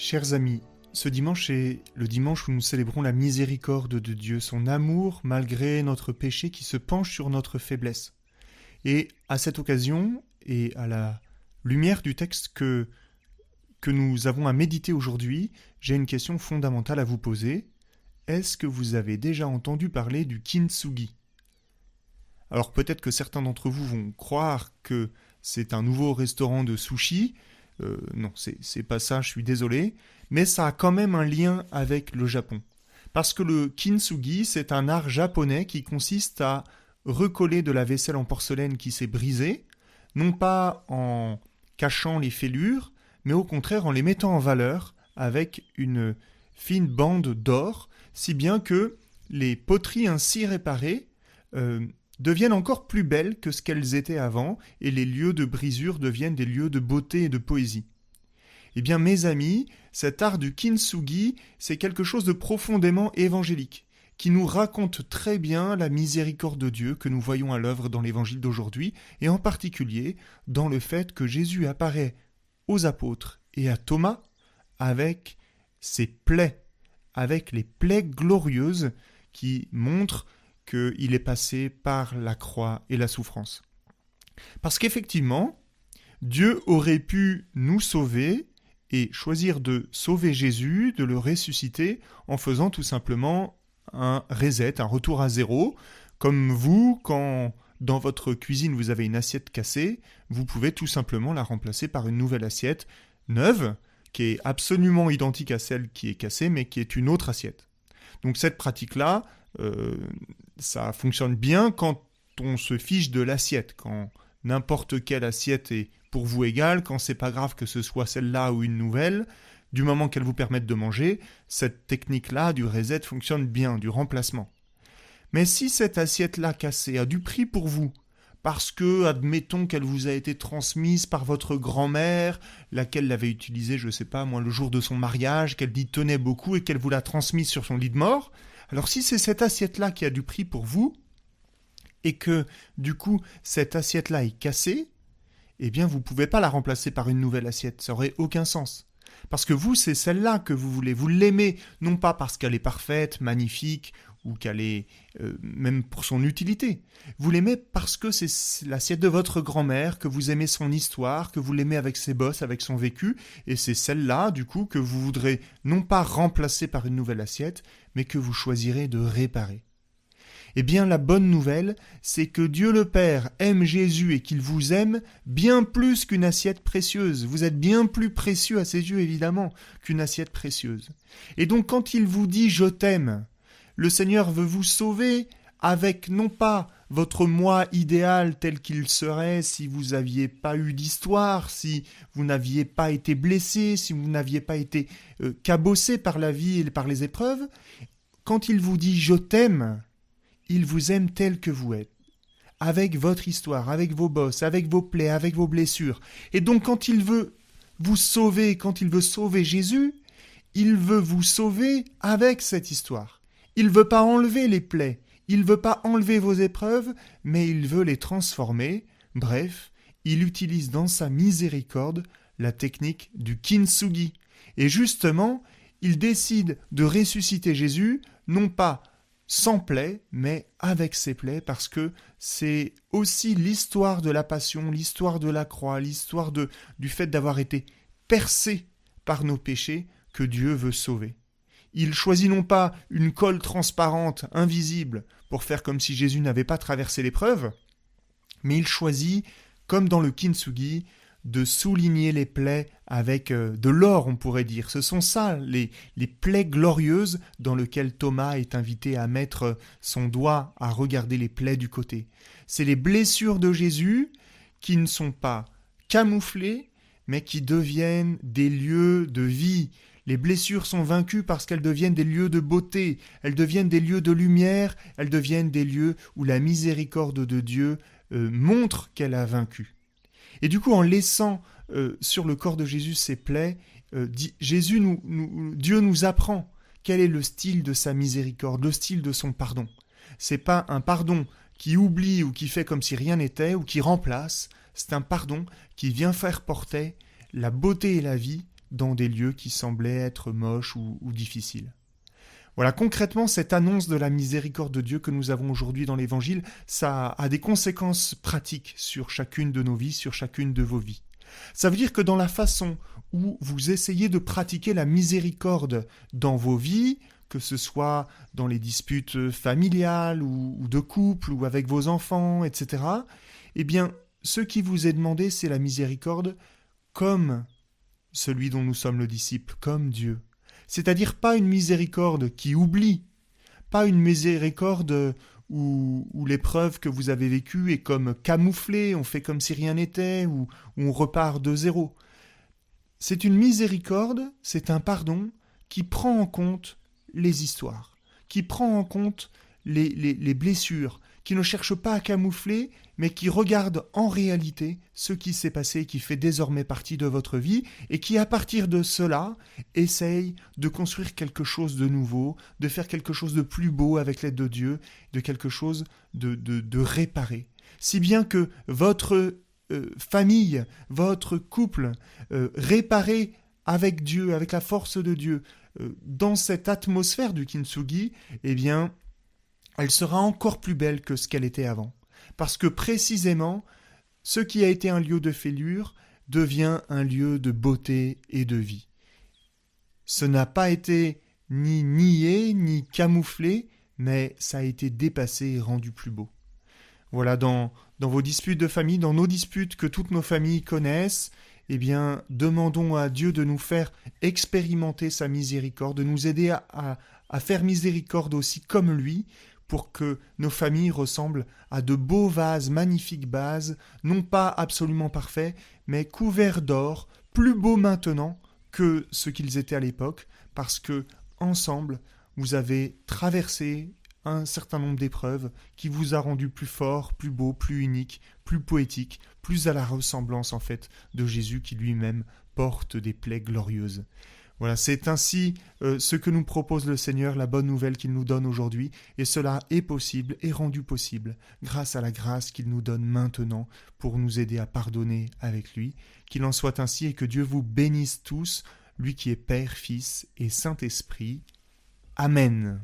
Chers amis, ce dimanche est le dimanche où nous célébrons la miséricorde de Dieu, son amour malgré notre péché qui se penche sur notre faiblesse. Et à cette occasion, et à la lumière du texte que, que nous avons à méditer aujourd'hui, j'ai une question fondamentale à vous poser. Est-ce que vous avez déjà entendu parler du kintsugi? Alors peut-être que certains d'entre vous vont croire que c'est un nouveau restaurant de sushi, euh, non, c'est pas ça, je suis désolé. Mais ça a quand même un lien avec le Japon. Parce que le kintsugi, c'est un art japonais qui consiste à recoller de la vaisselle en porcelaine qui s'est brisée, non pas en cachant les fêlures, mais au contraire en les mettant en valeur avec une fine bande d'or, si bien que les poteries ainsi réparées euh, deviennent encore plus belles que ce qu'elles étaient avant, et les lieux de brisure deviennent des lieux de beauté et de poésie. Eh bien, mes amis, cet art du kintsugi, c'est quelque chose de profondément évangélique, qui nous raconte très bien la miséricorde de Dieu que nous voyons à l'œuvre dans l'évangile d'aujourd'hui, et en particulier dans le fait que Jésus apparaît aux apôtres et à Thomas avec ses plaies, avec les plaies glorieuses qui montrent qu'il est passé par la croix et la souffrance. Parce qu'effectivement, Dieu aurait pu nous sauver et choisir de sauver Jésus, de le ressusciter, en faisant tout simplement un reset, un retour à zéro, comme vous, quand dans votre cuisine vous avez une assiette cassée, vous pouvez tout simplement la remplacer par une nouvelle assiette neuve, qui est absolument identique à celle qui est cassée, mais qui est une autre assiette. Donc cette pratique-là, euh, ça fonctionne bien quand on se fiche de l'assiette, quand n'importe quelle assiette est pour vous égale, quand c'est pas grave que ce soit celle-là ou une nouvelle, du moment qu'elle vous permette de manger, cette technique-là du reset fonctionne bien, du remplacement. Mais si cette assiette-là cassée a du prix pour vous, parce que, admettons qu'elle vous a été transmise par votre grand-mère, laquelle l'avait utilisée, je sais pas, moi, le jour de son mariage, qu'elle dit tenait beaucoup et qu'elle vous l'a transmise sur son lit de mort, alors si c'est cette assiette-là qui a du prix pour vous, et que du coup cette assiette-là est cassée, eh bien vous ne pouvez pas la remplacer par une nouvelle assiette, ça aurait aucun sens. Parce que vous, c'est celle-là que vous voulez, vous l'aimez, non pas parce qu'elle est parfaite, magnifique, ou qu'elle est euh, même pour son utilité. Vous l'aimez parce que c'est l'assiette de votre grand-mère, que vous aimez son histoire, que vous l'aimez avec ses bosses, avec son vécu, et c'est celle-là, du coup, que vous voudrez non pas remplacer par une nouvelle assiette, mais que vous choisirez de réparer. Eh bien, la bonne nouvelle, c'est que Dieu le Père aime Jésus et qu'il vous aime bien plus qu'une assiette précieuse. Vous êtes bien plus précieux à ses yeux, évidemment, qu'une assiette précieuse. Et donc, quand il vous dit je t'aime, le Seigneur veut vous sauver avec non pas votre moi idéal tel qu'il serait si vous n'aviez pas eu d'histoire, si vous n'aviez pas été blessé, si vous n'aviez pas été euh, cabossé par la vie et par les épreuves. Quand il vous dit je t'aime, il vous aime tel que vous êtes, avec votre histoire, avec vos bosses, avec vos plaies, avec vos blessures. Et donc quand il veut vous sauver, quand il veut sauver Jésus, il veut vous sauver avec cette histoire. Il ne veut pas enlever les plaies, il ne veut pas enlever vos épreuves, mais il veut les transformer. Bref, il utilise dans sa miséricorde la technique du kintsugi. Et justement, il décide de ressusciter Jésus, non pas sans plaies, mais avec ses plaies, parce que c'est aussi l'histoire de la passion, l'histoire de la croix, l'histoire du fait d'avoir été percé par nos péchés que Dieu veut sauver. Il choisit non pas une colle transparente, invisible, pour faire comme si Jésus n'avait pas traversé l'épreuve, mais il choisit, comme dans le kintsugi, de souligner les plaies avec euh, de l'or, on pourrait dire. Ce sont ça, les, les plaies glorieuses dans lesquelles Thomas est invité à mettre son doigt à regarder les plaies du côté. C'est les blessures de Jésus qui ne sont pas camouflées, mais qui deviennent des lieux de vie, les blessures sont vaincues parce qu'elles deviennent des lieux de beauté, elles deviennent des lieux de lumière, elles deviennent des lieux où la miséricorde de Dieu euh, montre qu'elle a vaincu. Et du coup, en laissant euh, sur le corps de Jésus ses plaies, euh, Jésus Dieu nous apprend quel est le style de sa miséricorde, le style de son pardon. C'est pas un pardon qui oublie ou qui fait comme si rien n'était ou qui remplace, c'est un pardon qui vient faire porter la beauté et la vie dans des lieux qui semblaient être moches ou, difficiles. Voilà, concrètement, cette annonce de la miséricorde de Dieu que nous avons aujourd'hui dans l'Évangile, ça a des conséquences pratiques sur chacune de nos vies, sur chacune de vos vies. Ça veut dire que dans la façon où vous essayez de pratiquer la miséricorde dans vos vies, que ce soit dans les disputes familiales ou, de couple ou avec vos enfants, etc., eh bien, ce qui vous est demandé, c'est la miséricorde comme celui dont nous sommes le disciple, comme Dieu c'est-à-dire pas une miséricorde qui oublie, pas une miséricorde où, l'épreuve que vous avez vécue est comme camouflée, on fait comme si rien n'était, ou, on repart de zéro. C'est une miséricorde, c'est un pardon qui prend en compte les histoires, qui prend en compte les blessures, qui ne cherche pas à camoufler, mais qui regarde en réalité ce qui s'est passé, qui fait désormais partie de votre vie, et qui à partir de cela essaye de construire quelque chose de nouveau, de faire quelque chose de plus beau avec l'aide de Dieu, de quelque chose de, de, réparé. Si bien que votre euh, famille, votre couple, euh, réparé avec Dieu, avec la force de Dieu, euh, dans cette atmosphère du kintsugi, eh bien, elle sera encore plus belle que ce qu'elle était avant. Parce que précisément, ce qui a été un lieu de fêlure devient un lieu de beauté et de vie. Ce n'a pas été ni nié, ni camouflé, mais ça a été dépassé et rendu plus beau. Voilà, dans, vos disputes de famille, dans nos disputes que toutes nos familles connaissent, eh bien, demandons à Dieu de nous faire expérimenter sa miséricorde, de nous aider à faire miséricorde aussi comme lui, pour que nos familles ressemblent à de beaux vases, magnifiques vases, non pas absolument parfaits, mais couverts d'or, plus beaux maintenant que ce qu'ils étaient à l'époque, parce que, ensemble, vous avez traversé un certain nombre d'épreuves qui vous a rendu plus fort, plus beau, plus unique, plus poétique, plus à la ressemblance en fait de Jésus qui lui-même porte des plaies glorieuses. Voilà, c'est ainsi euh, ce que nous propose le Seigneur, la bonne nouvelle qu'il nous donne aujourd'hui, et cela est possible et rendu possible grâce à la grâce qu'il nous donne maintenant pour nous aider à pardonner avec lui. Qu'il en soit ainsi et que Dieu vous bénisse tous, lui qui est Père, Fils et Saint-Esprit. Amen.